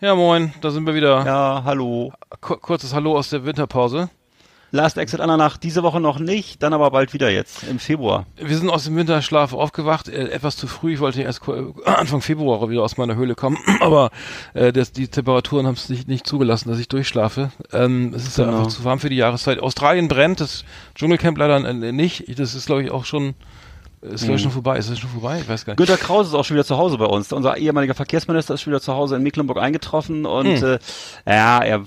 Ja, moin, da sind wir wieder. Ja, hallo. Kur kurzes Hallo aus der Winterpause. Last Exit Ananach diese Woche noch nicht, dann aber bald wieder jetzt, im Februar. Wir sind aus dem Winterschlaf aufgewacht, äh, etwas zu früh. Ich wollte erst äh, Anfang Februar wieder aus meiner Höhle kommen, aber äh, das, die Temperaturen haben es nicht, nicht zugelassen, dass ich durchschlafe. Ähm, es ist Genau. einfach zu warm für die Jahreszeit. Australien brennt, das Dschungelcamp leider äh, nicht. Das ist, glaube ich, auch schon, ist glaube ich schon vorbei. Ist das schon vorbei? Ich weiß gar nicht. Günter Kraus ist auch schon wieder zu Hause bei uns. Unser ehemaliger Verkehrsminister ist schon wieder zu Hause in Mecklenburg eingetroffen und äh, ja, er,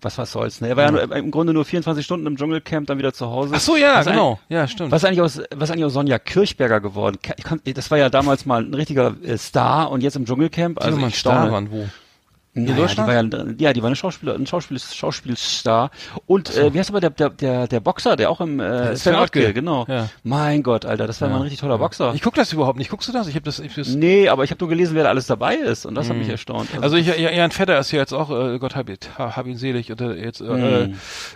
was was soll's, ne? Er war ja nur, im Grunde nur 24 Stunden im Dschungelcamp, dann wieder zu Hause. Ach so, ja, Was genau. Ja, stimmt. Was ist eigentlich aus, was ist eigentlich aus Sonja Kirchberger geworden? Kann, das war ja damals mal ein richtiger äh, Star und jetzt im Dschungelcamp. Die Also nochmal ich Star waren, wo? Naja, Deutschland? Die war ja, ja, die war eine Schauspieler, ein Schauspiel, Schauspielstar. Und äh, wie heißt aber der, der, der, der Boxer, der auch im äh, Sven Ottke, genau. Ja. Mein Gott, Alter, das war mal ein richtig toller Boxer. Ich guck das überhaupt nicht. Guckst du das? Ich habe das, ich das nee, aber ich habe nur gelesen, wer da alles dabei ist und das hat mich erstaunt. Also ich, ja, Jan Vetter ist ja jetzt auch, äh, Gott hab, ihn- ha- hab ihn selig, oder jetzt äh,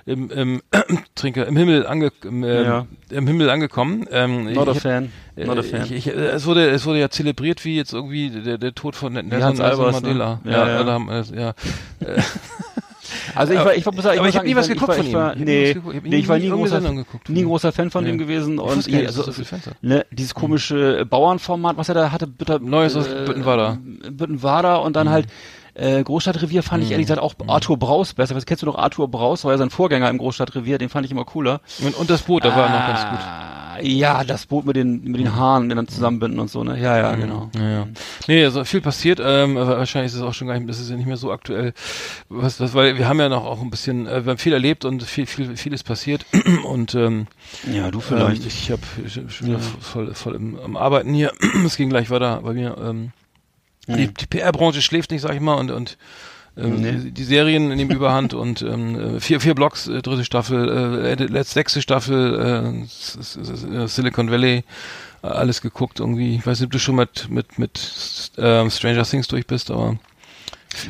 im, im Trinker, im Himmel ange, im, ähm, Ja. im Himmel angekommen. Ähm, not ich, hab- fan, not a äh, fan. Ich, ich, äh, es wurde, es wurde ja zelebriert wie jetzt irgendwie der, der Tod von Nelson, Albers, ne? Mandela. Ja, Ja, ja. Äh, ja. also ich war, ich war, sagen, aber ich hab sagen, nie was geguckt ich von ich ihm. Ich nee. Ich ich war nie großer, nie großer Fan von Nee. dem gewesen Ich und dass also, so ne, dieses komische Bauernformat, was er da hatte, Bitter, Neues aus Büttenwader. Büttenwader und dann Mhm. halt äh, Großstadtrevier fand ich ehrlich gesagt auch Arthur Braus besser. Was kennst du noch Arthur Braus? War ja sein Vorgänger im Großstadtrevier, den fand ich immer cooler. Und, und das Boot, da war er noch ganz gut. Ja, das Boot mit den mit den Haaren, den dann zusammenbinden und so, ne? Ja, ja, genau. Ja, ja. Nee, also viel passiert. Ähm, wahrscheinlich ist es auch schon gar nicht, das ist ja nicht mehr so aktuell. Was, das, weil wir haben ja noch auch ein bisschen, äh, wir haben viel erlebt und viel, viel, vieles passiert. und ähm, Ja, du ähm, vielleicht. ich habe schon wieder voll, voll im, am Arbeiten hier. es ging gleich weiter bei mir. Ähm, die, die PR-Branche schläft nicht, sag ich mal, und und ähm, Nee. die, die Serien nehmen Überhand und ähm, äh, vier, vier Blocks, äh, dritte Staffel, äh, letzte sechste Staffel, äh, äh, Silicon Valley, äh, alles geguckt irgendwie. Ich weiß nicht, ob du schon mit mit mit ähm, Stranger Things durch bist, aber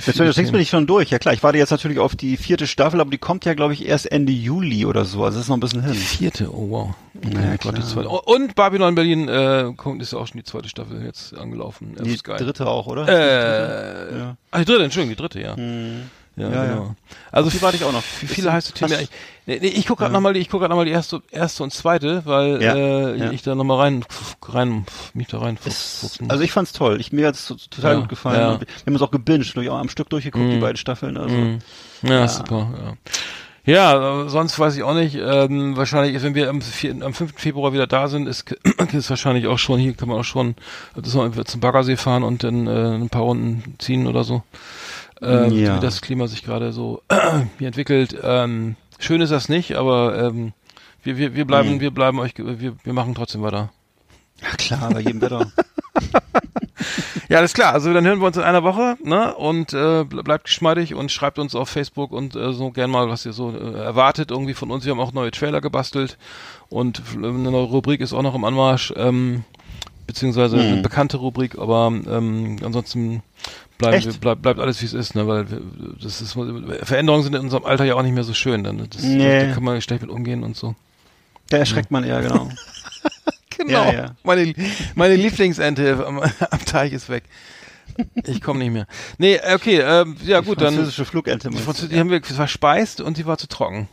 Mit Stranger Things bin ich schon durch. Ja klar, ich warte jetzt natürlich auf die vierte Staffel, aber die kommt ja, glaube ich, erst Ende Juli oder so. Also das ist noch ein bisschen hin. vierte, oh wow. Okay, Ja, die zweite. Und Babylon Berlin äh, ist ja auch schon die zweite Staffel jetzt angelaufen. Auf Die dritte auch, oder? Äh, Ja. ach, die dritte, Entschuldigung, die dritte, ja. Ja, Ja, genau. ja. Also Die warte ich auch noch. Wie viele heiße Themen? Ich, nee, nee, ich gucke gerade noch mal, die- ich gucke gerade noch mal die erste, erste und zweite, weil Ja, äh, ja. ich da noch mal rein, rein, mich da rein Ist, also ich fand's toll. Ich, mir hat's to- total Ja, gut gefallen. ja. Wir haben es auch gebinged, durch, am Stück durchgeguckt, die beiden Staffeln. Also. ja, super. Ja. Ja, äh, sonst weiß ich auch nicht. Ähm, wahrscheinlich, wenn wir am, 4, am 5. Februar wieder da sind, ist, ist wahrscheinlich auch schon, hier kann man auch schon das noch zum Baggersee fahren und dann äh, ein paar Runden ziehen oder so. Ähm, Ja. Wie das Klima sich gerade so hier entwickelt. Ähm, schön ist das nicht, aber ähm, wir, wir, wir bleiben, Mhm. wir bleiben euch, wir, wir machen trotzdem weiter. Ja klar, bei jedem Wetter. Ja, alles klar. Also dann hören wir uns in einer Woche, ne? Und äh, ble- bleibt geschmeidig und schreibt uns auf Facebook und äh, so gern mal, was ihr so äh, erwartet irgendwie von uns. Wir haben auch neue Trailer gebastelt und eine neue Rubrik ist auch noch im Anmarsch, ähm, beziehungsweise Mhm. eine bekannte Rubrik, aber ähm, ansonsten bleiben wir, bleib, bleibt alles wie es ist, ne? Weil wir, das ist Veränderungen sind in unserem Alter ja auch nicht mehr so schön. Dann das, Nee. da kann man schlecht mit umgehen und so. Da erschreckt man eher, genau. Genau. Ja, ja. Meine, meine Lieblingsente am, am Teich ist weg. Ich komme nicht mehr. Nee, okay, ähm, ja gut, dann Französische Flugente. die, Französ- die haben wir verspeist und die war zu trocken.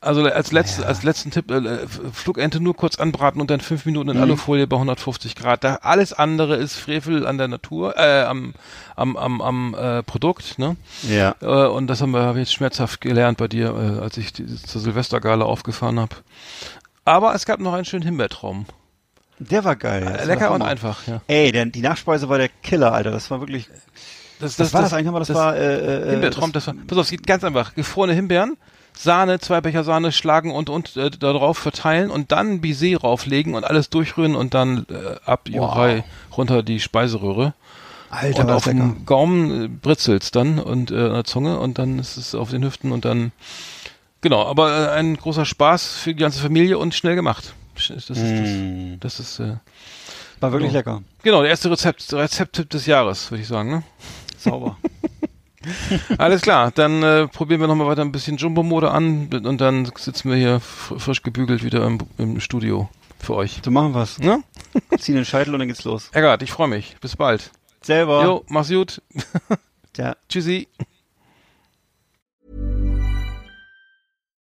Also als letzt, als letzten Tipp, äh, Flugente nur kurz anbraten und dann fünf Minuten Mhm. in Alufolie bei 150 Grad. Da, alles andere ist Frevel an der Natur, äh, am, am, am, am äh, Produkt, ne? Ja. Äh, und das haben wir hab jetzt schmerzhaft gelernt bei dir, äh, als ich die, zur Silvestergala aufgefahren habe. Aber es gab noch einen schönen Himbeertraum. Der war geil. Das Äh, Lecker war und einfach, ja. Ey, der, die Nachspeise war der Killer, Alter. Das war wirklich. Das, Was war das eigentlich nochmal? Das, war äh, äh, Himbeertraum, das war, pass auf, es geht ganz einfach. Gefrorene Himbeeren, Sahne, zwei Becher Sahne schlagen und, und äh, da drauf verteilen und dann Baiser rauflegen und alles durchrühren und dann äh, ab Jurei runter die Speiseröhre. Alter, und auf dem Gaumen äh, britzelt's dann und äh, an der Zunge und dann ist es auf den Hüften und dann genau, aber äh, ein großer Spaß für die ganze Familie und schnell gemacht. Das ist das, Mm. das ist äh, War wirklich so. lecker. genau der erste Rezept Rezepttipp des Jahres, würde ich sagen. Ne? Sauber. Alles klar, dann äh, probieren wir nochmal weiter ein bisschen Jumbo-Mode an und dann sitzen wir hier fr- frisch gebügelt wieder im, im Studio für euch. So machen wir's. Ne? Ziehen den Scheitel und dann geht's los. Eckart, ich freue mich. Bis bald. Selber. Jo, mach's gut. Ja. Tschüssi.